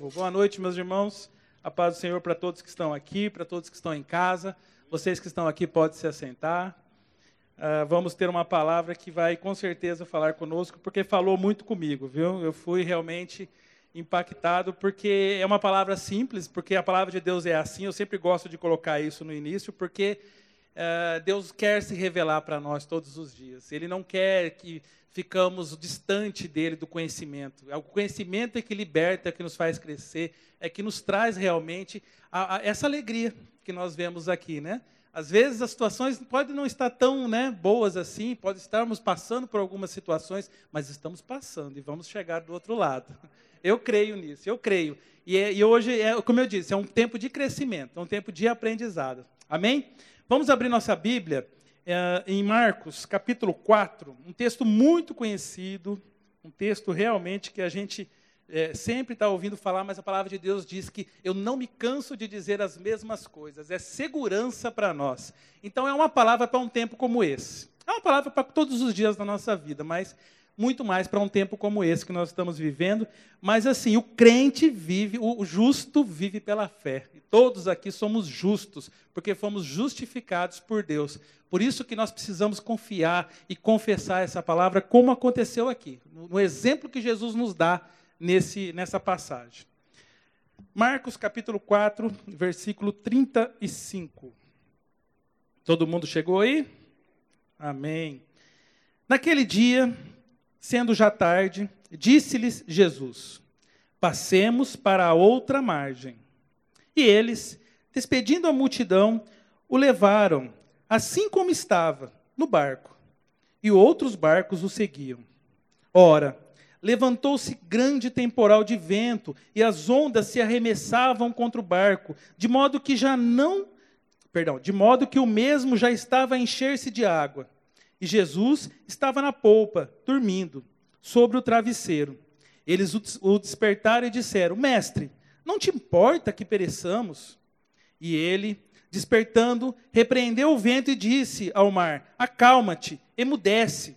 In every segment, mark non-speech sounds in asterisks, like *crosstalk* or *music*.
Boa noite, meus irmãos. A paz do Senhor para todos que estão aqui, para todos que estão em casa. Vocês que estão aqui podem se assentar. Uh, vamos ter uma palavra que vai com certeza falar conosco, porque falou muito comigo, viu? Eu fui realmente impactado, porque é uma palavra simples, porque a palavra de Deus é assim. Eu sempre gosto de colocar isso no início, porque uh, Deus quer se revelar para nós todos os dias. Ele não quer que ficamos distante dele do conhecimento. É o conhecimento é que liberta, é que nos faz crescer, é que nos traz realmente a, a, essa alegria que nós vemos aqui, né? Às vezes as situações podem não estar tão né, boas assim, pode estarmos passando por algumas situações, mas estamos passando e vamos chegar do outro lado. Eu creio nisso, eu creio. E, é, e hoje, é, como eu disse, é um tempo de crescimento, é um tempo de aprendizado. Amém? Vamos abrir nossa Bíblia é, em Marcos, capítulo 4, um texto muito conhecido, um texto realmente que a gente é, sempre está ouvindo falar, mas a palavra de Deus diz que eu não me canso de dizer as mesmas coisas, é segurança para nós. Então é uma palavra para um tempo como esse. É uma palavra para todos os dias da nossa vida, mas muito mais para um tempo como esse que nós estamos vivendo. Mas assim, o crente vive, o justo vive pela fé. E todos aqui somos justos, porque fomos justificados por Deus. Por isso que nós precisamos confiar e confessar essa palavra, como aconteceu aqui, no exemplo que Jesus nos dá nesse, nessa passagem. Marcos capítulo 4, versículo 35. Todo mundo chegou aí? Amém. Naquele dia, Sendo já tarde, disse-lhes Jesus: Passemos para a outra margem. E eles, despedindo a multidão, o levaram, assim como estava, no barco. E outros barcos o seguiam. Ora, levantou-se grande temporal de vento, e as ondas se arremessavam contra o barco, de modo que já não, perdão, de modo que o mesmo já estava a encher-se de água. E Jesus estava na polpa, dormindo, sobre o travesseiro. Eles o despertaram e disseram: Mestre, não te importa que pereçamos? E ele, despertando, repreendeu o vento e disse ao mar: Acalma-te, emudece.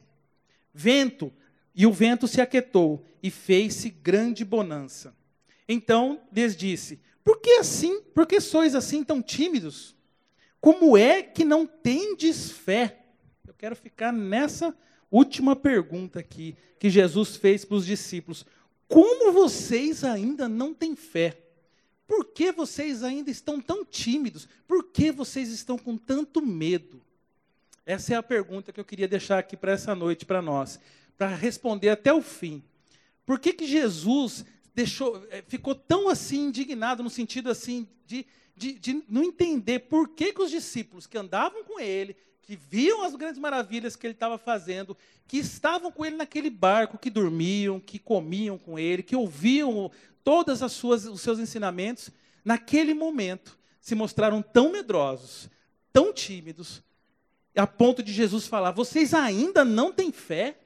Vento, e o vento se aquietou, e fez-se grande bonança. Então lhes disse: Por que assim? Por que sois assim tão tímidos? Como é que não tendes fé? Quero ficar nessa última pergunta aqui que Jesus fez para os discípulos. Como vocês ainda não têm fé? Por que vocês ainda estão tão tímidos? Por que vocês estão com tanto medo? Essa é a pergunta que eu queria deixar aqui para essa noite para nós, para responder até o fim. Por que, que Jesus deixou, eh, ficou tão assim indignado no sentido assim de, de, de não entender por que, que os discípulos que andavam com ele, que viam as grandes maravilhas que ele estava fazendo, que estavam com ele naquele barco, que dormiam, que comiam com ele, que ouviam todos os seus ensinamentos, naquele momento se mostraram tão medrosos, tão tímidos, a ponto de Jesus falar: Vocês ainda não têm fé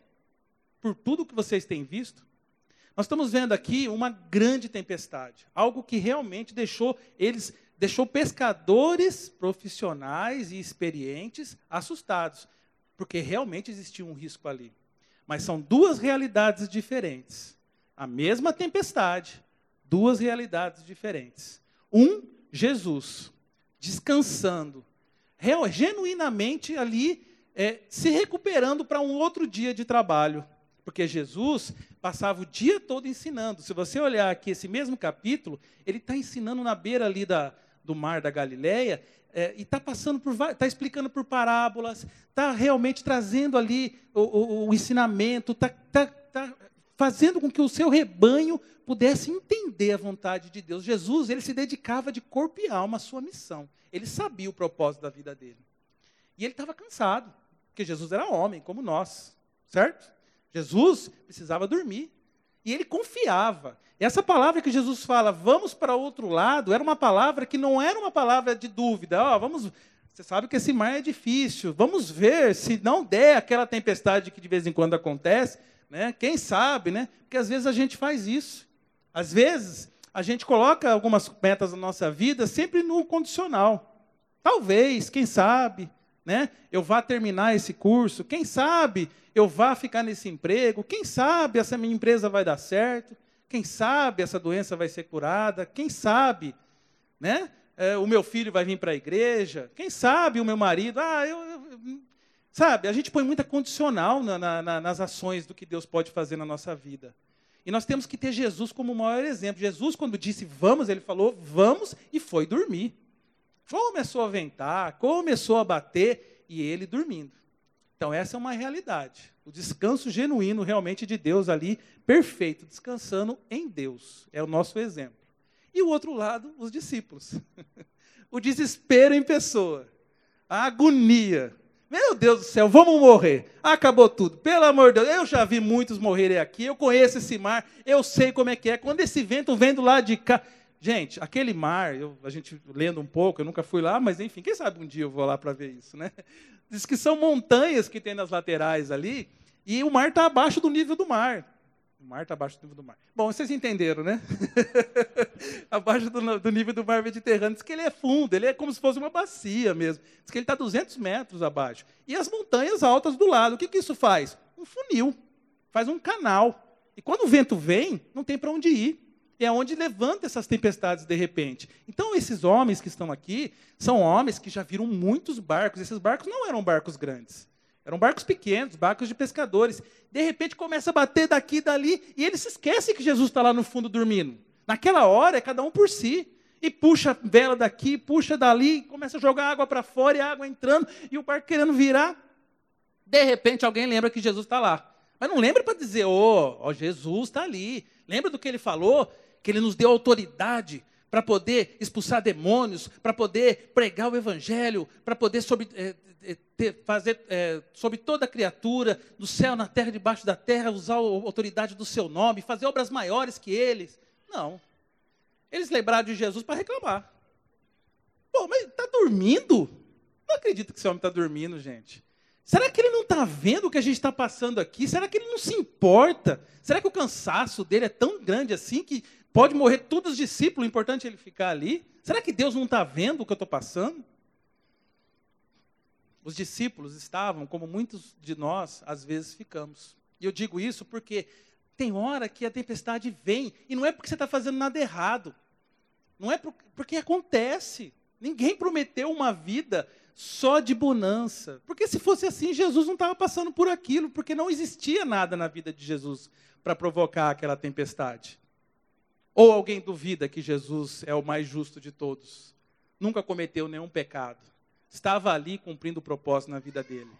por tudo que vocês têm visto? Nós estamos vendo aqui uma grande tempestade, algo que realmente deixou eles deixou pescadores profissionais e experientes assustados, porque realmente existia um risco ali. Mas são duas realidades diferentes. A mesma tempestade, duas realidades diferentes. Um, Jesus, descansando, real, genuinamente ali, é, se recuperando para um outro dia de trabalho. Porque Jesus passava o dia todo ensinando. Se você olhar aqui esse mesmo capítulo, ele está ensinando na beira ali da, do mar da Galileia, é, e está passando por, está explicando por parábolas, está realmente trazendo ali o, o, o ensinamento, está tá, tá fazendo com que o seu rebanho pudesse entender a vontade de Deus. Jesus, ele se dedicava de corpo e alma à sua missão. Ele sabia o propósito da vida dele. E ele estava cansado, porque Jesus era homem, como nós, certo? Jesus precisava dormir. E ele confiava. Essa palavra que Jesus fala, vamos para outro lado, era uma palavra que não era uma palavra de dúvida. Oh, vamos, você sabe que esse mar é difícil. Vamos ver se não der aquela tempestade que de vez em quando acontece, né? Quem sabe, né? Porque às vezes a gente faz isso. Às vezes a gente coloca algumas metas na nossa vida sempre no condicional. Talvez, quem sabe, né? Eu vá terminar esse curso, quem sabe eu vá ficar nesse emprego, quem sabe essa minha empresa vai dar certo, Quem sabe essa doença vai ser curada? Quem sabe, né? É, o meu filho vai vir para a igreja? Quem sabe o meu marido? Ah, eu, eu, sabe? A gente põe muita condicional na, na, nas ações do que Deus pode fazer na nossa vida. E nós temos que ter Jesus como o maior exemplo. Jesus, quando disse vamos, ele falou vamos e foi dormir. Começou a ventar, começou a bater e ele dormindo. Então, essa é uma realidade. O descanso genuíno realmente de Deus ali, perfeito, descansando em Deus. É o nosso exemplo. E o outro lado, os discípulos. *laughs* o desespero em pessoa. A agonia. Meu Deus do céu, vamos morrer. Acabou tudo. Pelo amor de Deus, eu já vi muitos morrerem aqui. Eu conheço esse mar, eu sei como é que é. Quando esse vento vem do lado de cá. Gente, aquele mar, eu, a gente lendo um pouco, eu nunca fui lá, mas enfim, quem sabe um dia eu vou lá para ver isso, né? *laughs* Diz que são montanhas que tem nas laterais ali, e o mar está abaixo do nível do mar. O mar está abaixo do nível do mar. Bom, vocês entenderam, né? *laughs* abaixo do, do, nível do mar Mediterrâneo. Diz que ele é fundo, ele é como se fosse uma bacia mesmo. Diz que ele está 200 metros abaixo. E as montanhas altas do lado. O que, que isso faz? Um funil. Faz um canal. E quando o vento vem, não tem para onde ir. É onde levanta essas tempestades de repente. Então, esses homens que estão aqui são homens que já viram muitos barcos. Esses barcos não eram barcos grandes. Eram barcos pequenos, barcos de pescadores. De repente começa a bater daqui e dali, e eles se esquecem que Jesus está lá no fundo dormindo. Naquela hora é cada um por si. E puxa vela daqui, puxa dali, começa a jogar água para fora e a água entrando, e o barco querendo virar. De repente alguém lembra que Jesus está lá. Mas não lembra para dizer, ô, oh, oh, Jesus está ali. Lembra do que ele falou? Que Ele nos deu autoridade para poder expulsar demônios, para poder pregar o Evangelho, para poder sobre, é, ter, fazer é, sobre toda criatura, do céu, na terra, debaixo da terra, usar a autoridade do seu nome, fazer obras maiores que eles. Não. Eles lembraram de Jesus para reclamar. Pô, mas está dormindo? Não acredito que esse homem está dormindo, gente. Será que ele não está vendo o que a gente está passando aqui? Será que ele não se importa? Será que o cansaço dele é tão grande assim que Pode morrer todos os discípulos, o importante é ele ficar ali. Será que Deus não está vendo o que eu estou passando? Os discípulos estavam, como muitos de nós, às vezes ficamos. E eu digo isso porque tem hora que a tempestade vem, e não é porque você está fazendo nada errado. Não é porque acontece. Ninguém prometeu uma vida só de bonança. Porque se fosse assim, Jesus não estava passando por aquilo, porque não existia nada na vida de Jesus para provocar aquela tempestade. Ou alguém duvida que Jesus é o mais justo de todos? Nunca cometeu nenhum pecado. Estava ali cumprindo o propósito na vida dele.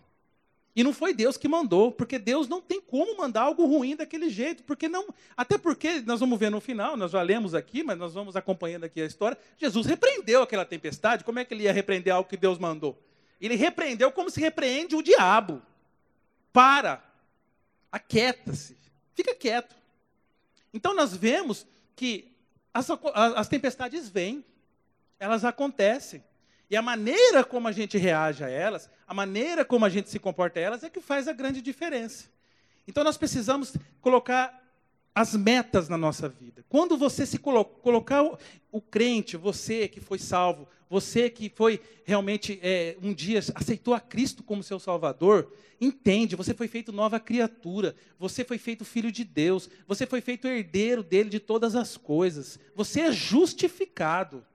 E não foi Deus que mandou, porque Deus não tem como mandar algo ruim daquele jeito, porque não, até porque nós vamos ver no final, nós já lemos aqui, mas nós vamos acompanhando aqui a história. Jesus repreendeu aquela tempestade. Como é que ele ia repreender algo que Deus mandou? Ele repreendeu como se repreende o diabo. Para. Aquieta-se. Fica quieto. Então nós vemos que as, as tempestades vêm, elas acontecem. E a maneira como a gente reage a elas, a maneira como a gente se comporta a elas, é que faz a grande diferença. Então nós precisamos colocar as metas na nossa vida. Quando você se colo colocar o, o, crente, você que foi salvo, você que foi realmente é, um dia aceitou a Cristo como seu Salvador, entende, você foi feito nova criatura, você foi feito filho de Deus, você foi feito herdeiro dele de todas as coisas, você é justificado.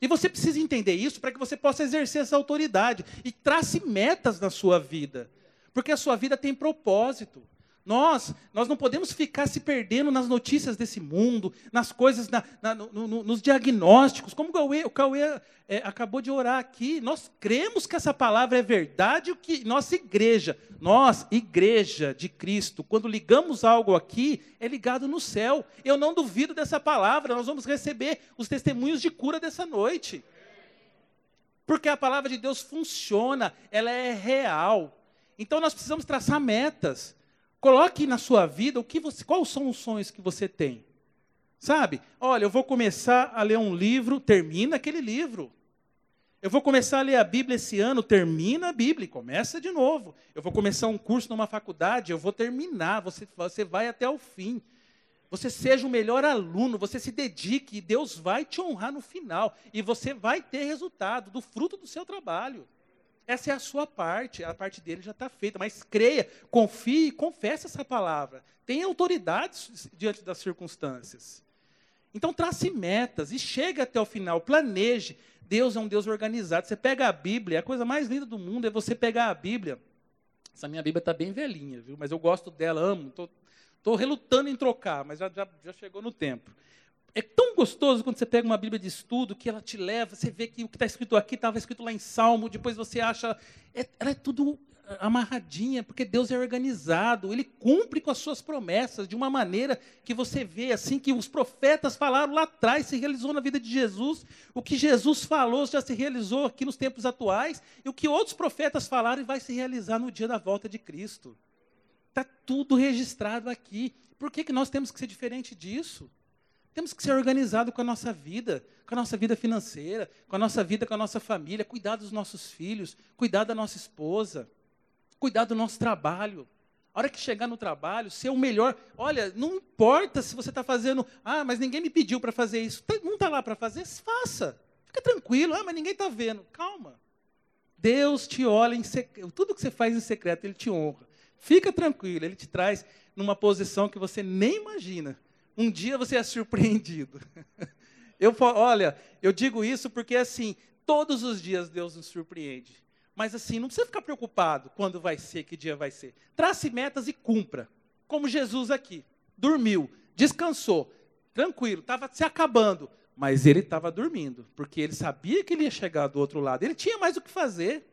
E você precisa entender isso para que você possa exercer essa autoridade e trace metas na sua vida, porque a sua vida tem propósito. Nós, nós não podemos ficar se perdendo nas notícias desse mundo, nas coisas, na, na, no, no, nos diagnósticos, como o Cauê, o Cauê é, acabou de orar aqui. Nós cremos que essa palavra é verdade, o que nossa igreja, nós, igreja de Cristo, quando ligamos algo aqui, é ligado no céu. Eu não duvido dessa palavra, nós vamos receber os testemunhos de cura dessa noite. Porque a palavra de Deus funciona, ela é real. Então nós precisamos traçar metas. Coloque na sua vida o que você, quais são os sonhos que você tem. Sabe? Olha, eu vou começar a ler um livro, termina aquele livro. Eu vou começar a ler a Bíblia esse ano, termina a Bíblia, começa de novo. Eu vou começar um curso numa faculdade, eu vou terminar, você, você vai até o fim. Você seja o melhor aluno, você se dedique, e Deus vai te honrar no final. E você vai ter resultado do fruto do seu trabalho. Essa é a sua parte, a parte dele já está feita. Mas creia, confie, confesse essa palavra. Tenha autoridade diante das circunstâncias. Então trace metas e chegue até o final, planeje. Deus é um Deus organizado. Você pega a Bíblia, a coisa mais linda do mundo é você pegar a Bíblia. Essa minha Bíblia está bem velhinha, viu? Mas eu gosto dela, amo. Estou relutando em trocar, mas já, já, já chegou no tempo. É tão gostoso quando você pega uma Bíblia de estudo que ela te leva, você vê que o que está escrito aqui estava escrito lá em Salmo, depois você acha. É, ela é tudo amarradinha, porque Deus é organizado, ele cumpre com as suas promessas de uma maneira que você vê assim que os profetas falaram lá atrás, se realizou na vida de Jesus, o que Jesus falou já se realizou aqui nos tempos atuais, e o que outros profetas falaram vai se realizar no dia da volta de Cristo. Está tudo registrado aqui. Por que, que nós temos que ser diferente disso? Temos que ser organizados com a nossa vida, com a nossa vida financeira, com a nossa vida com a nossa família, cuidar dos nossos filhos, cuidar da nossa esposa, cuidar do nosso trabalho. A hora que chegar no trabalho, ser o melhor. Olha, não importa se você está fazendo. Ah, mas ninguém me pediu para fazer isso. Tá, não está lá para fazer? Faça. Fica tranquilo. Ah, mas ninguém está vendo. Calma. Deus te olha em secreto. Tudo que você faz em secreto, Ele te honra. Fica tranquilo. Ele te traz numa posição que você nem imagina. Um dia você é surpreendido. *laughs* Eu, olha, eu digo isso porque assim, todos os dias Deus nos surpreende. Mas assim, não precisa ficar preocupado quando vai ser, que dia vai ser. Trace metas e cumpra. Como Jesus aqui. Dormiu, descansou, tranquilo, estava se acabando. Mas ele estava dormindo, porque ele sabia que ele ia chegar do outro lado. Ele tinha mais o que fazer.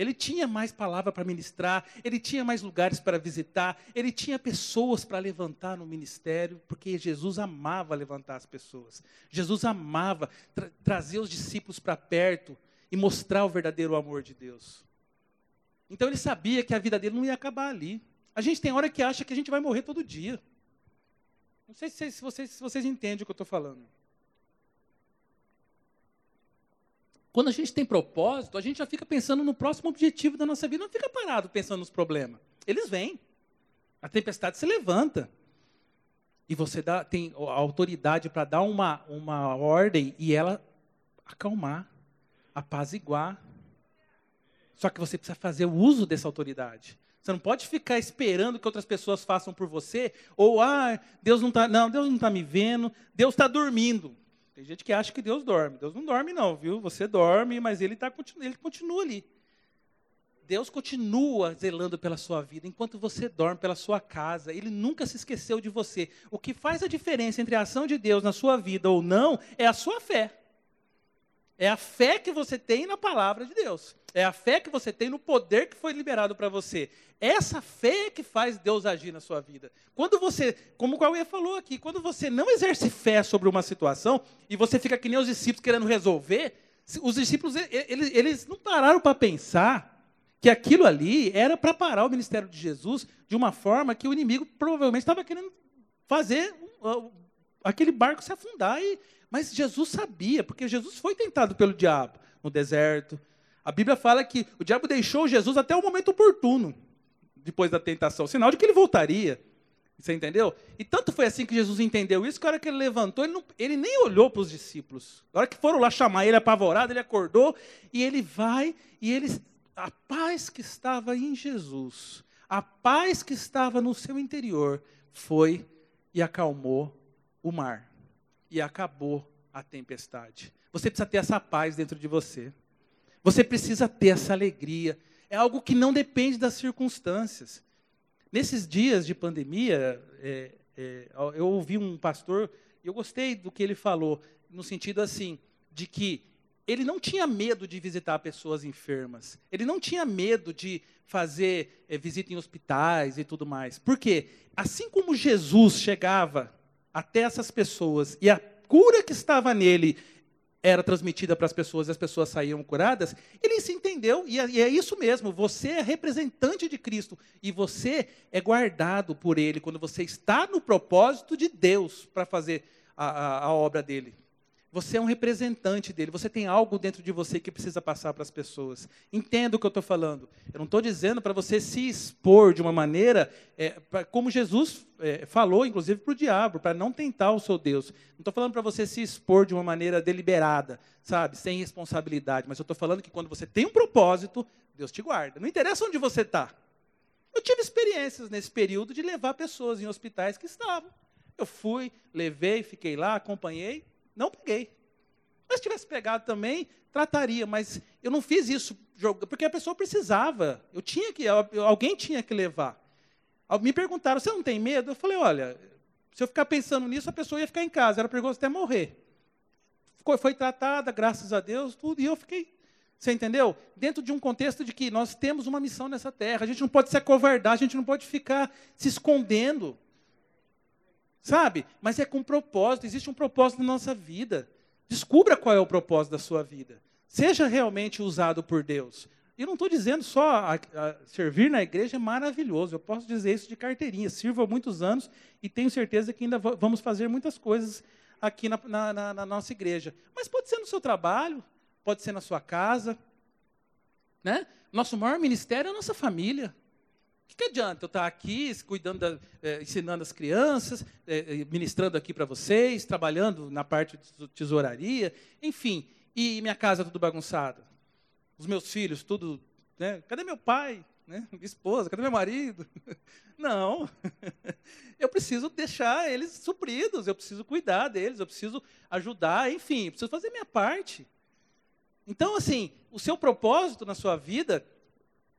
Ele tinha mais palavra para ministrar, ele tinha mais lugares para visitar, ele tinha pessoas para levantar no ministério, porque Jesus amava levantar as pessoas. Jesus amava tra trazer os discípulos para perto e mostrar o verdadeiro amor de Deus. Então ele sabia que a vida dele não ia acabar ali. A gente tem hora que acha que a gente vai morrer todo dia. Não sei se vocês, se vocês entendem o que eu estou falando. Quando a gente tem propósito, a gente já fica pensando no próximo objetivo da nossa vida, não fica parado pensando nos problemas. Eles vêm. A tempestade se levanta. E você dá, tem a autoridade para dar uma, uma ordem e ela acalmar, apaziguar. Só que você precisa fazer o uso dessa autoridade. Você não pode ficar esperando que outras pessoas façam por você, ou ah, Deus não está, não, Deus não está me vendo, Deus está dormindo. Tem gente que acha que Deus dorme. Deus não dorme, não, viu? Você dorme, mas ele, tá, ele continua ali. Deus continua zelando pela sua vida enquanto você dorme, pela sua casa. Ele nunca se esqueceu de você. O que faz a diferença entre a ação de Deus na sua vida ou não é a sua fé. É a fé que você tem na palavra de Deus. É a fé que você tem no poder que foi liberado para você. Essa fé é que faz Deus agir na sua vida. Quando você, como o Cauê falou aqui, quando você não exerce fé sobre uma situação e você fica que nem os discípulos querendo resolver, os discípulos eles, eles não pararam para pensar que aquilo ali era para parar o ministério de Jesus de uma forma que o inimigo provavelmente estava querendo fazer aquele barco se afundar e mas Jesus sabia, porque Jesus foi tentado pelo diabo no deserto. A Bíblia fala que o diabo deixou Jesus até o momento oportuno, depois da tentação, sinal de que ele voltaria. Você entendeu? E tanto foi assim que Jesus entendeu isso, que a hora que ele levantou, ele, não, ele nem olhou para os discípulos. Na hora que foram lá chamar ele apavorado, ele acordou e ele vai e ele. A paz que estava em Jesus, a paz que estava no seu interior, foi e acalmou o mar e acabou a tempestade. Você precisa ter essa paz dentro de você. Você precisa ter essa alegria. É algo que não depende das circunstâncias. Nesses dias de pandemia, é, é, eu ouvi um pastor, e eu gostei do que ele falou, no sentido assim, de que ele não tinha medo de visitar pessoas enfermas. Ele não tinha medo de fazer é, visita em hospitais e tudo mais. Por quê? Assim como Jesus chegava até essas pessoas e a cura que estava nele era transmitida para as pessoas e as pessoas saíam curadas, ele se entendeu, e é, e é, isso mesmo, você é representante de Cristo, e você é guardado por Ele, quando você está no propósito de Deus para fazer a, a, a, obra dele. Você é um representante dele. Você tem algo dentro de você que precisa passar para as pessoas. Entenda o que eu estou falando. Eu não estou dizendo para você se expor de uma maneira, é, pra, como Jesus é, falou, inclusive para o diabo, para não tentar o seu Deus. Não estou falando para você se expor de uma maneira deliberada, sabe, sem responsabilidade. Mas eu estou falando que quando você tem um propósito, Deus te guarda. Não interessa onde você está. Eu tive experiências nesse período de levar pessoas em hospitais que estavam. Eu fui, levei, fiquei lá, acompanhei. Não peguei. Mas se tivesse pegado também, trataria, mas eu não fiz isso porque a pessoa precisava. Eu tinha que, alguém tinha que levar. Me perguntaram: "Você não tem medo?" Eu falei: "Olha, se eu ficar pensando nisso, a pessoa ia ficar em casa, era perigoso até morrer." Foi, foi tratada, graças a Deus, tudo, e eu fiquei você entendeu? Dentro de um contexto de que nós temos uma missão nessa terra. A gente não pode se acovardar, a gente não pode ficar se escondendo. Sabe? Mas é com propósito, existe um propósito na nossa vida. Descubra qual é o propósito da sua vida. Seja realmente usado por Deus. E não estou dizendo só a, a, servir na igreja é maravilhoso. Eu posso dizer isso de carteirinha. Sirvo há muitos anos e tenho certeza que ainda vamos fazer muitas coisas aqui na, na, na, na nossa igreja. Mas pode ser no seu trabalho, pode ser na sua casa. Né? Nosso maior ministério é a nossa família que, que adianta eu estar aqui cuidando, da, é, ensinando as crianças, é, ministrando aqui para vocês, trabalhando na parte de tesouraria, enfim, e minha casa tudo bagunçada? Os meus filhos, tudo. Né? Cadê meu pai? Né? *laughs* Minha esposa, cadê meu marido? *laughs* Não. *laughs* Eu preciso deixar eles supridos, eu preciso cuidar deles, eu preciso ajudar, enfim, eu preciso fazer minha parte. Então, assim, o seu propósito na sua vida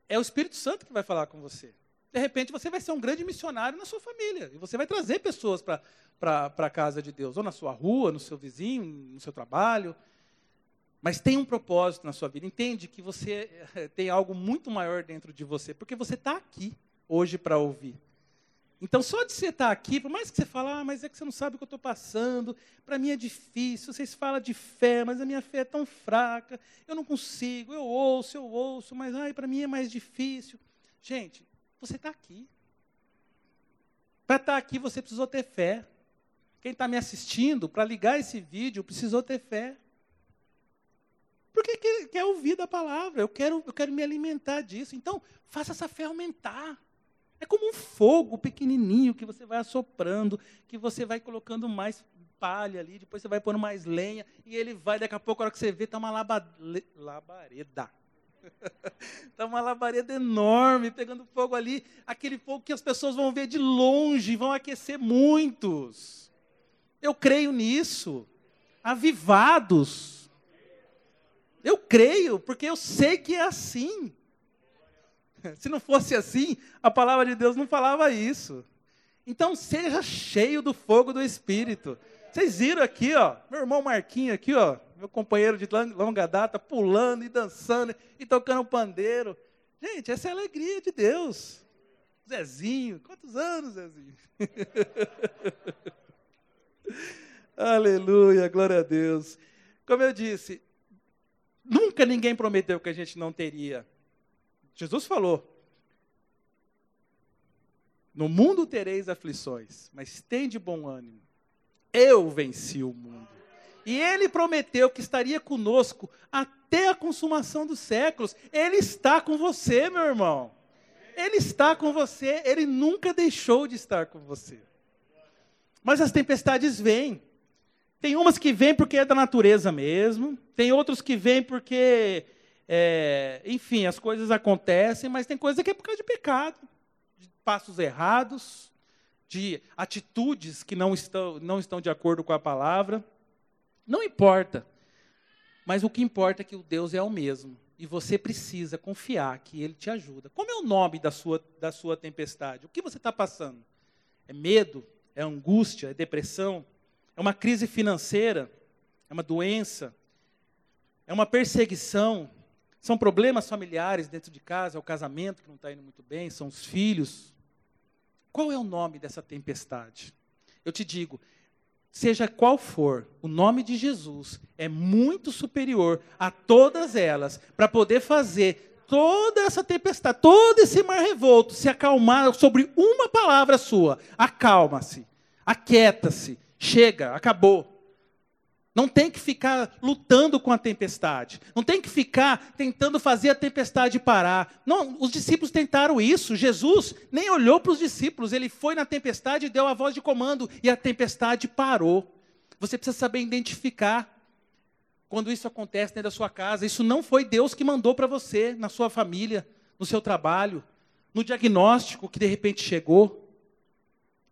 é o Espírito Santo que vai falar com você de repente você vai ser um grande missionário na sua família. E você vai trazer pessoas para a casa de Deus, ou na sua rua, no seu vizinho, no seu trabalho. Mas tem um propósito na sua vida. Entende que você eh, tem algo muito maior dentro de você, porque você está aqui hoje para ouvir. Então, só de você estar tá aqui, por mais que você fale, ah, mas é que você não sabe o que eu estou passando, para mim é difícil, vocês falam de fé, mas a minha fé é tão fraca, eu não consigo, eu ouço, eu ouço, mas para mim é mais difícil. Gente, você está aqui. Para estar tá aqui, você precisou ter fé. Quem está me assistindo, para ligar esse vídeo, precisou ter fé. Porque quer, quer ouvir da palavra, eu quero, eu quero me alimentar disso. Então, faça essa fé aumentar. É como um fogo pequenininho que você vai assoprando, que você vai colocando mais palha ali, depois você vai pondo mais lenha, e ele vai, daqui a pouco, a hora que você vê, está uma laba, labareda. Está *laughs* uma labareda enorme pegando fogo ali, aquele fogo que as pessoas vão ver de longe, vão aquecer muitos. Eu creio nisso. Avivados. Eu creio, porque eu sei que é assim. *laughs* Se não fosse assim, a palavra de Deus não falava isso. Então seja cheio do fogo do Espírito. Vocês viram aqui, ó, meu irmão Marquinho aqui, ó, meu companheiro de longa data, pulando e dançando e tocando pandeiro. Gente, essa é a alegria de Deus. Zezinho, quantos anos, Zezinho? *laughs* Aleluia, glória a Deus. Como eu disse, nunca ninguém prometeu que a gente não teria. Jesus falou: No mundo tereis aflições, mas tem de bom ânimo eu venci o mundo. E ele prometeu que estaria conosco até a consumação dos séculos. Ele está com você, meu irmão. Ele está com você, ele nunca deixou de estar com você. Mas as tempestades vêm. Tem umas que vêm porque é da natureza mesmo, tem outros que vêm porque, é, enfim, as coisas acontecem, mas tem coisa que é por causa de pecado, de passos errados, de atitudes que não estão, não estão de acordo com a palavra. Não importa. Mas o que importa é que o Deus é o mesmo. E você precisa confiar que Ele te ajuda. Como é o nome da sua, da sua tempestade? O que você está passando? É medo? É angústia? É depressão? É uma crise financeira? É uma doença? É uma perseguição? São problemas familiares dentro de casa? É o casamento que não está indo muito bem? São os filhos? Qual é o nome dessa tempestade? Eu te digo, seja qual for, o nome de Jesus é muito superior a todas elas para poder fazer toda essa tempestade, todo esse mar revolto se acalmar sobre uma palavra sua. Acalma-se, aquieta-se, chega, acabou. Não tem que ficar lutando com a tempestade. Não tem que ficar tentando fazer a tempestade parar. Não, os discípulos tentaram isso. Jesus nem olhou para os discípulos. Ele foi na tempestade e deu a voz de comando e a tempestade parou. Você precisa saber identificar quando isso acontece dentro da sua casa. Isso não foi Deus que mandou para você, na sua família, no seu trabalho, no diagnóstico que de repente chegou.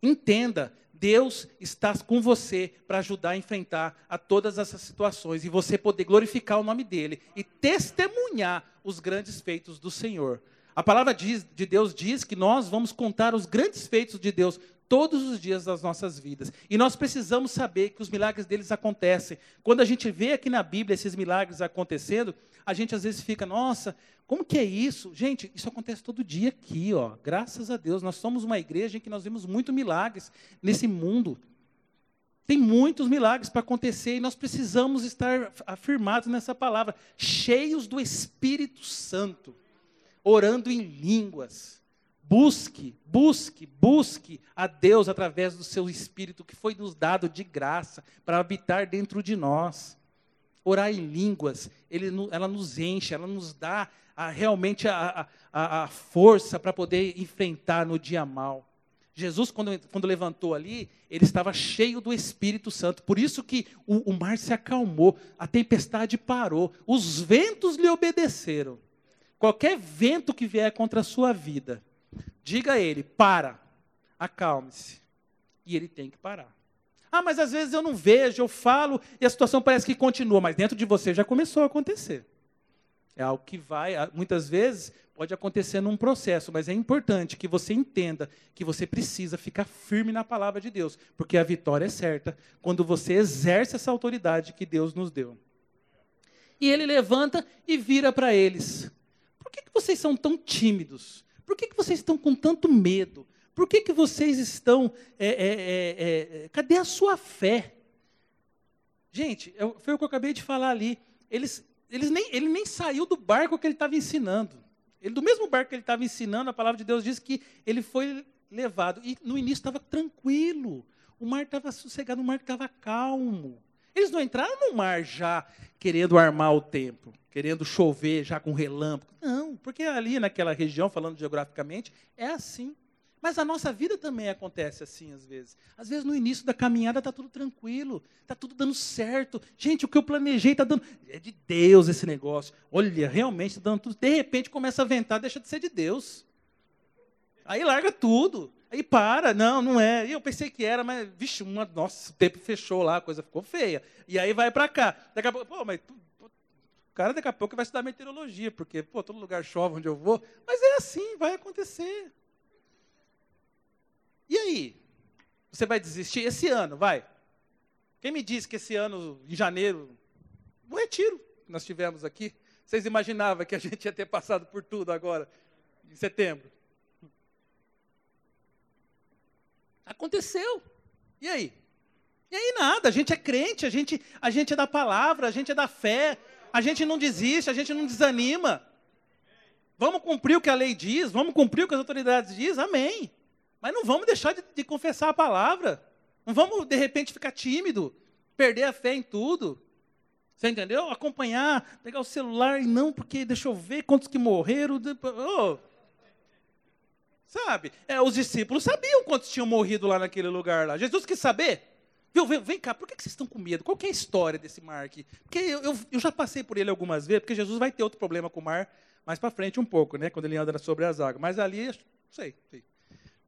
Entenda, Deus está com você para ajudar a enfrentar a todas essas situações e você poder glorificar o nome dele e testemunhar os grandes feitos do Senhor. A palavra de Deus diz que nós vamos contar os grandes feitos de Deus todos os dias das nossas vidas. E nós precisamos saber que os milagres deles acontecem. Quando a gente vê aqui na Bíblia esses milagres acontecendo, a gente às vezes fica, nossa, como que é isso? Gente, isso acontece todo dia aqui, ó. Graças a Deus, nós somos uma igreja em que nós vemos muito milagres nesse mundo. Tem muitos milagres para acontecer e nós precisamos estar afirmados nessa palavra, cheios do Espírito Santo, orando em línguas. Busque, busque, busque a Deus através do seu Espírito que foi nos dado de graça para habitar dentro de nós. Orar em línguas, ele, ela nos enche, ela nos dá a, realmente a, a, a força para poder enfrentar no dia mal. Jesus, quando, quando, levantou ali, ele estava cheio do Espírito Santo. Por isso que o, o mar se acalmou, a tempestade parou, os ventos lhe obedeceram. Qualquer vento que vier contra a sua vida, diga a ele: para, acalme-se. E ele tem que parar. Ah, mas às vezes eu não vejo, eu falo e a situação parece que continua, mas dentro de você já começou a acontecer. É algo que vai, muitas vezes, pode acontecer num processo, mas é importante que você entenda que você precisa ficar firme na palavra de Deus, porque a vitória é certa quando você exerce essa autoridade que Deus nos deu. E ele levanta e vira para eles: Por que, que vocês são tão tímidos? Por que, que vocês estão com tanto medo? Por que, que vocês estão. É, é, é, é cadê a sua fé? Gente, foi o que eu acabei de falar ali. Eles, eles nem, ele nem saiu do barco que ele estava ensinando. Ele, do mesmo barco que ele estava ensinando, a palavra de Deus diz que ele foi levado. E no início estava tranquilo. O mar estava sossegado, o mar estava calmo. Eles não entraram no mar já querendo armar o tempo, querendo chover já com relâmpago. Não, porque ali naquela região, falando geograficamente, é assim. Mas a nossa vida também acontece assim às vezes. Às vezes no início da caminhada está tudo tranquilo, está tudo dando certo. Gente, o que eu planejei está dando. É de Deus esse negócio. Olha, realmente está dando tudo. De repente começa a ventar, deixa de ser de Deus. Aí larga tudo. Aí para, não, não é. E eu pensei que era, mas, vixe, uma, nossa, o tempo fechou lá, a coisa ficou feia. E aí vai para cá. Daqui a pouco, pô, mas o cara daqui a pouco vai estudar meteorologia, porque, pô, todo lugar chove onde eu vou. Mas é assim, vai acontecer. E aí? Você vai desistir? Esse ano, vai. Quem me disse que esse ano, em janeiro, o retiro que nós tivemos aqui, vocês imaginavam que a gente ia ter passado por tudo agora, em setembro? Aconteceu. E aí? E aí nada, a gente é crente, a gente, a gente é da palavra, a gente é da fé, a gente não desiste, a gente não desanima. Vamos cumprir o que a lei diz, vamos cumprir o que as autoridades dizem, amém. Mas não vamos deixar de, de confessar a palavra. Não vamos, de repente, ficar tímido, perder a fé em tudo. Você entendeu? Acompanhar, pegar o celular e não, porque deixa eu ver quantos que morreram. Oh. Sabe? É, os discípulos sabiam quantos tinham morrido lá naquele lugar lá. Jesus quis saber. Viu, vem, vem cá, por que, vocês estão com medo? Qual é a história desse mar aqui? Porque eu, eu, eu, já passei por ele algumas vezes, porque Jesus vai ter outro problema com o mar mais para frente um pouco, né? Quando ele anda sobre as águas. Mas ali, não sei, sei.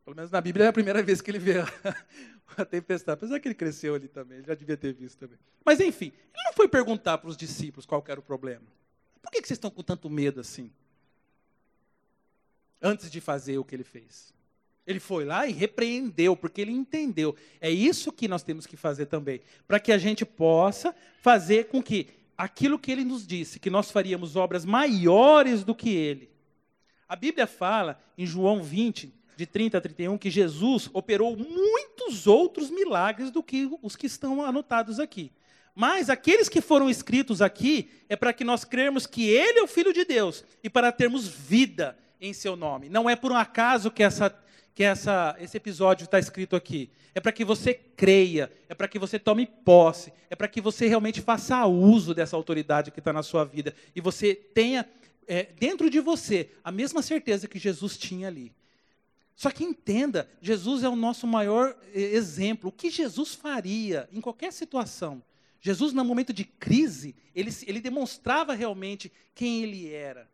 Pelo menos na Bíblia é a primeira *laughs* vez que ele vê a, *laughs* a tempestade. Apesar que ele cresceu ali também, ele já devia ter visto também. Mas enfim, ele não foi perguntar para os discípulos qual era o problema. Por que vocês estão com tanto medo assim? Antes de fazer o que ele fez. Ele foi lá e repreendeu, porque ele entendeu. É isso que nós temos que fazer também. Para que a gente possa fazer com que aquilo que ele nos disse, que nós faríamos obras maiores do que ele. A Bíblia fala em João 20, de 30 a 31, que Jesus operou muitos outros milagres do que os que estão anotados aqui. Mas aqueles que foram escritos aqui é para que nós crermos que Ele é o Filho de Deus e para termos vida em seu nome. Não é por um acaso que essa, que essa, esse episódio está escrito aqui? É para que você creia, é para que você tome posse, é para que você realmente faça uso dessa autoridade que está na sua vida e você tenha é, dentro de você a mesma certeza que Jesus tinha ali. Só que entenda, Jesus é o nosso maior é, exemplo. O que Jesus faria em qualquer situação? Jesus, no momento de crise, ele, ele demonstrava realmente quem ele era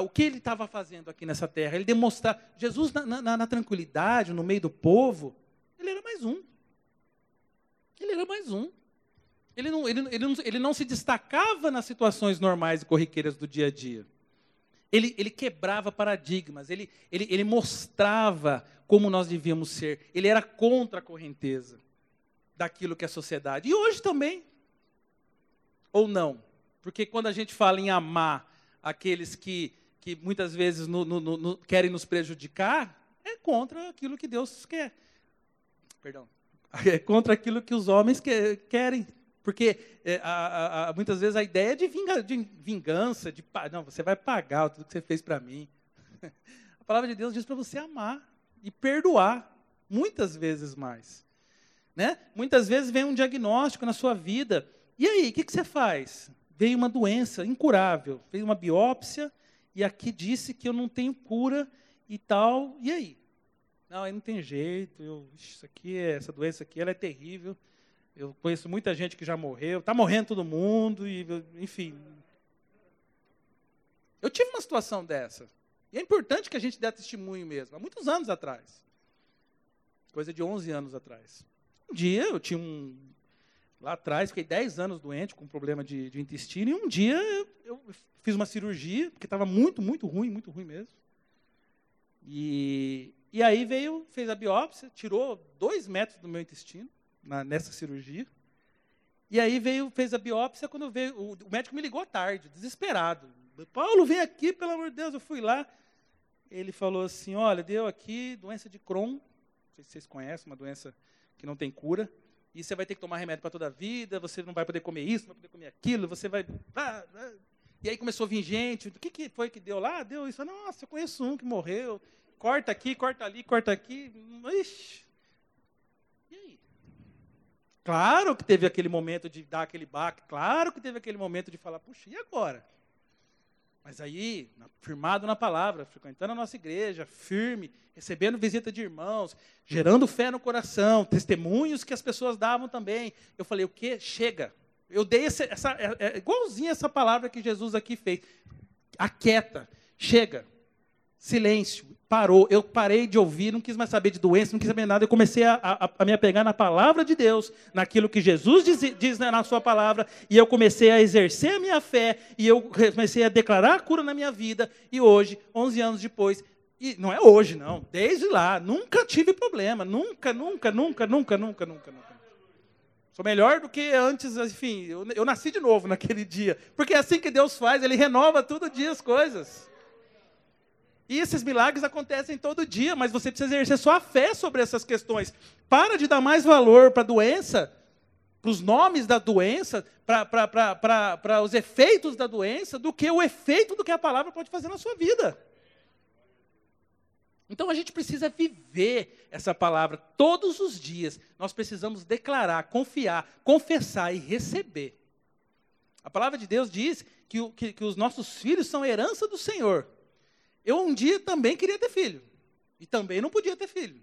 o que ele estava fazendo aqui nessa terra. Ele demonstrava. Jesus, na, na, na, tranquilidade, no meio do povo, ele era mais um. Ele era mais um. Ele não, ele, ele, não, ele não se destacava nas situações normais e corriqueiras do dia a dia. Ele, ele quebrava paradigmas, ele, ele, ele mostrava como nós devíamos ser. Ele era contra a correnteza daquilo que é a sociedade. E hoje também. Ou não? Porque quando a gente fala em amar aqueles que, que muitas vezes no, no, no, querem nos prejudicar, é contra aquilo que Deus quer. Perdão. *laughs* É contra aquilo que os homens que, querem. Porque é, a, a, muitas vezes a ideia é de, vinga, de vingança, de não, você vai pagar tudo que você fez para mim. *laughs* A palavra de Deus diz para você amar e perdoar, muitas vezes mais. Né? Muitas vezes vem um diagnóstico na sua vida. E aí, o que, que você faz? Veio uma doença incurável, veio uma biópsia e aqui disse que eu não tenho cura e tal. E aí? Não, aí não tem jeito. Eu, isso aqui, essa doença aqui, ela é terrível. Eu conheço muita gente que já morreu, está morrendo todo mundo e, enfim. Eu tive uma situação dessa. E é importante que a gente dê testemunho mesmo, há muitos anos atrás. Coisa de 11 anos atrás. Um dia eu tinha um Lá atrás, fiquei 10 anos doente, com problema de, de intestino, e um dia eu, fiz uma cirurgia, porque estava muito, muito ruim, muito ruim mesmo. E, e aí veio, fez a biópsia, tirou dois metros do meu intestino, na, nessa cirurgia. E aí veio, fez a biópsia, quando veio, o, o médico me ligou tarde, desesperado. Paulo, vem aqui, pelo amor de Deus, eu fui lá. Ele falou assim, olha, deu aqui doença de Crohn, não sei se vocês conhecem, uma doença que não tem cura e você vai ter que tomar remédio para toda a vida, você não vai poder comer isso, não vai poder comer aquilo, você vai. E aí começou a vir gente, o que, que foi que deu lá? Deu isso. Nossa, eu conheço um que morreu. Corta aqui, corta ali, corta aqui. Ixi. E aí? Claro que teve aquele momento de dar aquele baque, claro que teve aquele momento de falar, puxa, e agora? Mas aí, firmado na palavra, frequentando a nossa igreja, firme, recebendo visita de irmãos, gerando fé no coração, testemunhos que as pessoas davam também. Eu falei, o quê? Chega. Eu dei essa, essa é, é, igualzinha essa palavra que Jesus aqui fez. Aquieta, chega. Silêncio, parou. Eu parei de ouvir, não quis mais saber de doença, não quis saber nada. Eu comecei a, a, a me apegar na palavra de Deus, naquilo que Jesus diz, diz, na sua palavra, e eu comecei a exercer a minha fé, e eu comecei a declarar a cura na minha vida, e hoje, 11 anos depois, e não é hoje, não, desde lá, nunca tive problema, nunca, nunca, nunca, nunca, nunca, nunca, nunca. Sou melhor do que antes, enfim, eu, eu nasci de novo *laughs* naquele dia, porque é assim que Deus faz, Ele renova todo dia as coisas. E esses milagres acontecem todo dia, mas você precisa exercer sua fé sobre essas questões. Para de dar mais valor para a doença, para os nomes da doença, para os efeitos da doença, do que o efeito do que a palavra pode fazer na sua vida. Então a gente precisa viver essa palavra todos os dias. Nós precisamos declarar, confiar, confessar e receber. A palavra de Deus diz que, que, que os nossos filhos são herança do Senhor. Eu um dia também queria ter filho. E também não podia ter filho.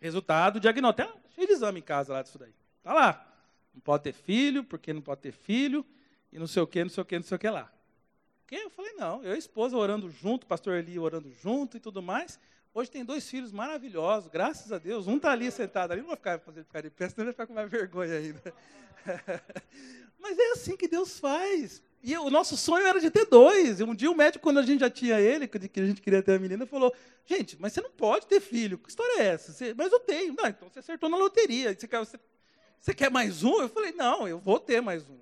Resultado, diagnóstico. Tem cheio de exame em casa lá disso daí. Está lá. Não pode ter filho, porque não pode ter filho, e não sei o que, não sei o que, não sei o que lá. Que? Eu falei, não, eu e a esposa orando junto, pastor Eli orando junto e tudo mais. Hoje tem dois filhos maravilhosos, graças a Deus. Um está ali sentado ali, não vai ficar ficar de pé, senão vai ficar com mais vergonha ainda. *laughs* Mas é assim que Deus faz. E o nosso sonho era de ter dois. E um dia o médico, quando a gente já tinha ele, que a gente queria ter a menina, falou: Gente, mas você não pode ter filho. Que história é essa? Você, mas eu tenho. Não, então você acertou na loteria. Você quer, você, você quer mais um? Eu falei: Não, eu vou ter mais um.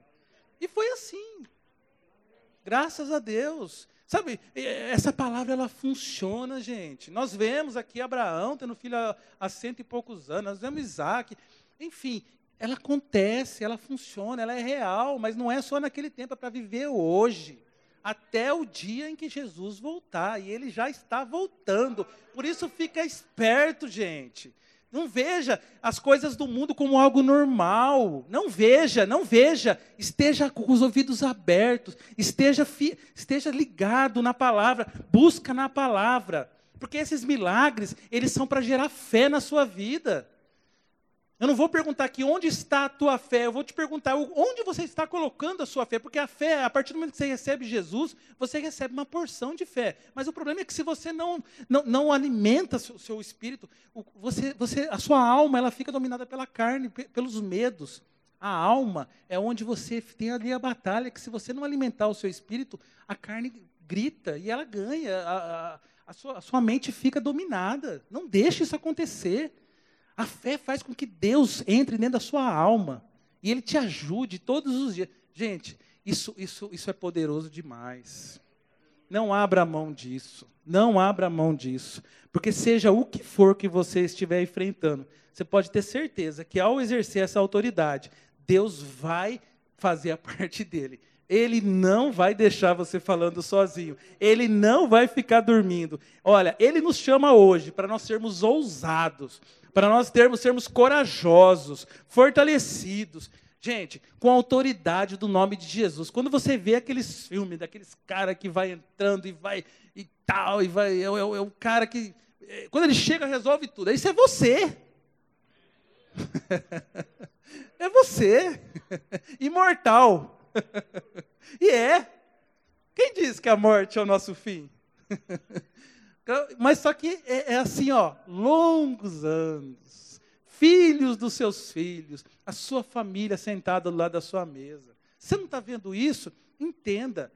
E foi assim. Graças a Deus. Sabe, essa palavra ela funciona, gente. Nós vemos aqui Abraão tendo filho há, há cento e poucos anos, nós vemos Isaac. Enfim, ela acontece, ela funciona, ela é real, mas não é só naquele tempo, é para viver hoje. até o dia em que Jesus voltar. E ele já está voltando. Por isso, fica esperto, gente. Não veja as coisas do mundo como algo normal. Não veja, não veja. Esteja com os ouvidos abertos. Esteja, fi, esteja ligado na palavra. Busca na palavra. Porque esses milagres, eles são para gerar fé na sua vida. Eu não vou perguntar aqui onde está a tua fé, eu vou te perguntar onde você está colocando a sua fé, porque a fé, a partir do momento que você recebe Jesus, você recebe uma porção de fé. Mas o problema é que se você não, não, não alimenta o seu, espírito, você, você, a sua alma ela fica dominada pela carne, pelos medos. A alma é onde você tem ali a batalha, que se você não alimentar o seu espírito, a carne grita e ela ganha, a, a, a, sua, a sua mente fica dominada. Não deixe isso acontecer. A fé faz com que Deus entre dentro da sua alma e Ele te ajude todos os dias. Gente, isso, isso, isso é poderoso demais. Não abra mão disso. Não abra mão disso. Porque seja o que for que você estiver enfrentando, você pode ter certeza que ao exercer essa autoridade, Deus vai fazer a *laughs* parte dele. Ele não vai deixar você falando sozinho. Ele não vai ficar dormindo. Olha, ele nos chama hoje para nós sermos ousados, para nós termos sermos corajosos, fortalecidos. Gente, com a autoridade do nome de Jesus. Quando você vê aqueles filmes daqueles cara que vai entrando e vai e tal e vai é, é, é o cara que é, quando ele chega resolve tudo. Isso é você. *laughs* é você. *laughs* Imortal. *laughs* e é. Quem diz que a morte é o nosso fim? *laughs* Mas só que é, é, assim, ó, longos anos, filhos dos seus filhos, a sua família sentada do lado da sua mesa. Você não está vendo isso? Entenda.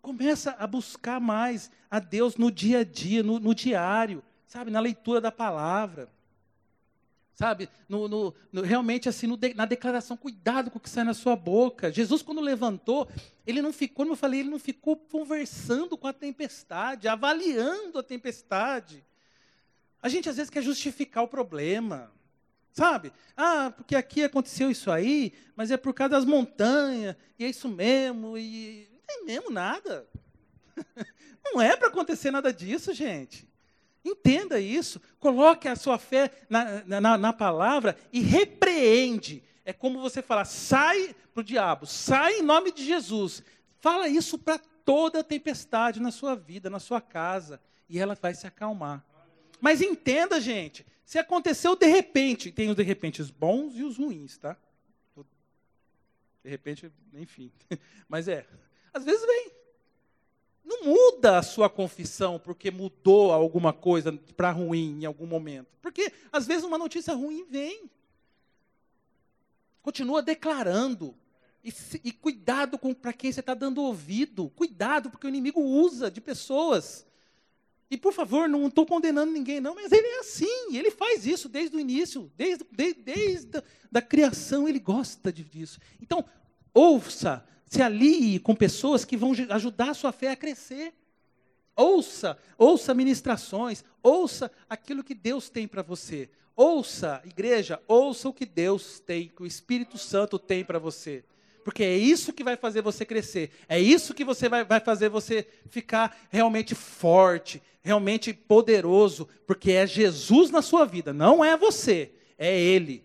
Começa a buscar mais a Deus no dia a dia, no, no diário, sabe, na leitura da palavra sabe? No, no, no, realmente, assim, na declaração, cuidado com o que sai na sua boca. Jesus, quando levantou, ele não ficou, como eu falei, ele não ficou conversando com a tempestade, avaliando a tempestade. A gente, às vezes, quer justificar o problema, sabe? Ah, porque aqui aconteceu isso aí, mas é por causa das montanhas, e é isso mesmo, e não tem mesmo nada. *laughs* Não é para acontecer nada disso, gente. Entenda isso, coloque a sua fé na, na, na palavra e repreende. É como você falar, sai para o diabo, sai em nome de Jesus. Fala isso para toda tempestade na sua vida, na sua casa, e ela vai se acalmar. Mas entenda, gente, se aconteceu de repente, tem os de repente os bons e os ruins, tá? De repente, enfim. *laughs* Mas é, às vezes vem. Não muda a sua confissão porque mudou alguma coisa para ruim em algum momento. Porque, às vezes, uma notícia ruim vem. Continua declarando. E, e cuidado para quem você está dando ouvido. Cuidado, porque o inimigo usa de pessoas. E, por favor, não estou condenando ninguém, não, mas ele é assim. Ele faz isso desde o início. Desde, desde, desde a da criação, ele gosta disso. Então, ouça se alie com pessoas que vão ajudar a sua fé a crescer. Ouça, ouça ministrações, ouça aquilo que Deus tem para você. Ouça, igreja, ouça o que Deus tem, que o Espírito Santo tem para você. Porque é isso que vai fazer você crescer. É isso que você vai, vai fazer você ficar realmente forte, realmente poderoso. Porque é Jesus na sua vida, não é você, é Ele.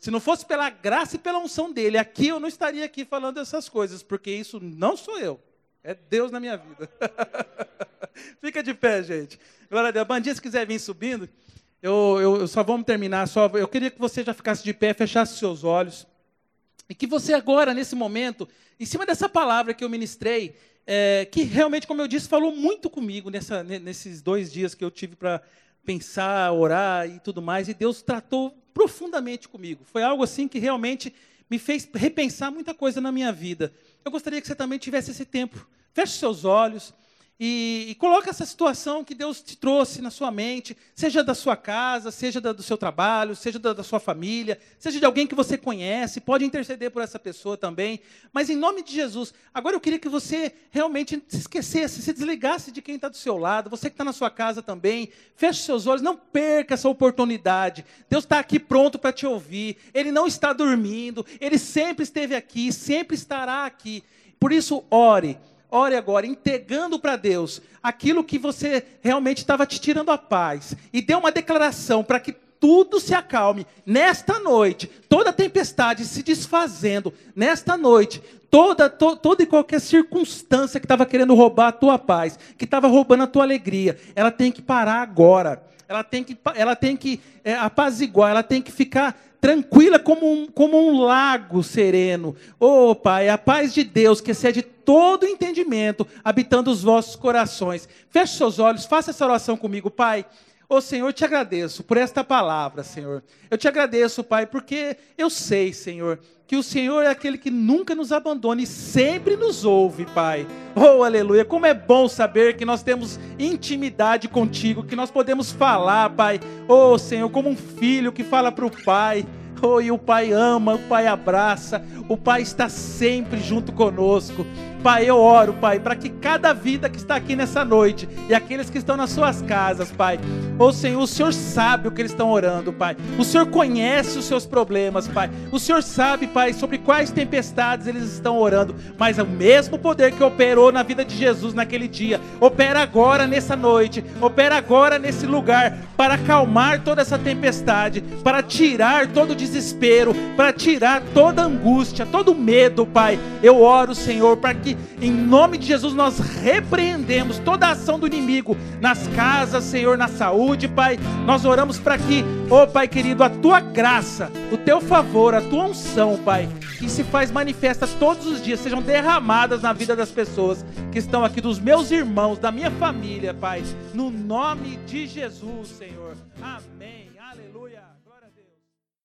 Se não fosse pela graça e pela unção dele, aqui eu não estaria aqui falando essas coisas, porque isso não sou eu. É Deus na minha vida. *laughs* Fica de pé, gente. Glória a Deus. Bandinha, se quiser vir subindo, eu, eu, eu, só vamos terminar. Só, eu queria que você já ficasse de pé, fechasse seus olhos. E que você agora, nesse momento, em cima dessa palavra que eu ministrei, é, que realmente, como eu disse, falou muito comigo nessa, nesses dois dias que eu tive para pensar, orar e tudo mais, e Deus tratou profundamente comigo. Foi algo assim que realmente me fez repensar muita coisa na minha vida. Eu gostaria que você também tivesse esse tempo. Feche seus olhos. E, e coloque essa situação que Deus te trouxe na sua mente, seja da sua casa, seja da, do seu trabalho, seja da, da, sua família, seja de alguém que você conhece, pode interceder por essa pessoa também. Mas em nome de Jesus, agora eu queria que você realmente se esquecesse, se desligasse de quem está do seu lado, você que está na sua casa também, feche seus olhos, não perca essa oportunidade. Deus está aqui pronto para te ouvir, Ele não está dormindo, Ele sempre esteve aqui, sempre estará aqui. Por isso, ore ore agora, entregando para Deus aquilo que você realmente estava te tirando a paz. E dê uma declaração para que tudo se acalme. Nesta noite, toda tempestade se desfazendo. Nesta noite, toda, to, toda e qualquer circunstância que estava querendo roubar a tua paz, que estava roubando a tua alegria, ela tem que parar agora. Ela tem que, ela tem que é, apaziguar, ela tem que ficar tranquila como um, como um lago sereno. Oh, Pai, a paz de Deus que excede todo entendimento, habitando os vossos corações. Feche seus olhos, faça essa oração comigo, Pai. Ô oh, Senhor, eu te agradeço por esta palavra, Senhor. Eu te agradeço, Pai, porque eu sei, Senhor, que o Senhor é aquele que nunca nos abandona e sempre nos ouve, Pai. Oh, aleluia. Como é bom saber que nós temos intimidade contigo, que nós podemos falar, Pai. Oh, Senhor, como um filho que fala para o Pai. Oh, e o Pai ama, o Pai abraça, o Pai está sempre junto conosco. Pai, eu oro, Pai, para que cada vida que está aqui nessa noite e aqueles que estão nas suas casas, Pai, ô Senhor, o Senhor sabe o que eles estão orando, Pai. O Senhor conhece os seus problemas, Pai. O Senhor sabe, Pai, sobre quais tempestades eles estão orando, mas é o mesmo poder que operou na vida de Jesus naquele dia, opera agora nessa noite, opera agora nesse lugar para acalmar toda essa tempestade, para tirar todo o desespero, para tirar toda a angústia, todo o medo, Pai. Eu oro, Senhor, para que em nome de Jesus nós repreendemos toda a ação do inimigo nas casas, Senhor, na saúde, Pai. Nós oramos para que, oh Pai querido, a tua graça, o teu favor, a tua unção, Pai, que se faz manifesta todos os dias, sejam derramadas na vida das pessoas que estão aqui, dos meus irmãos, da minha família, Pai, no nome de Jesus, Senhor. Amém.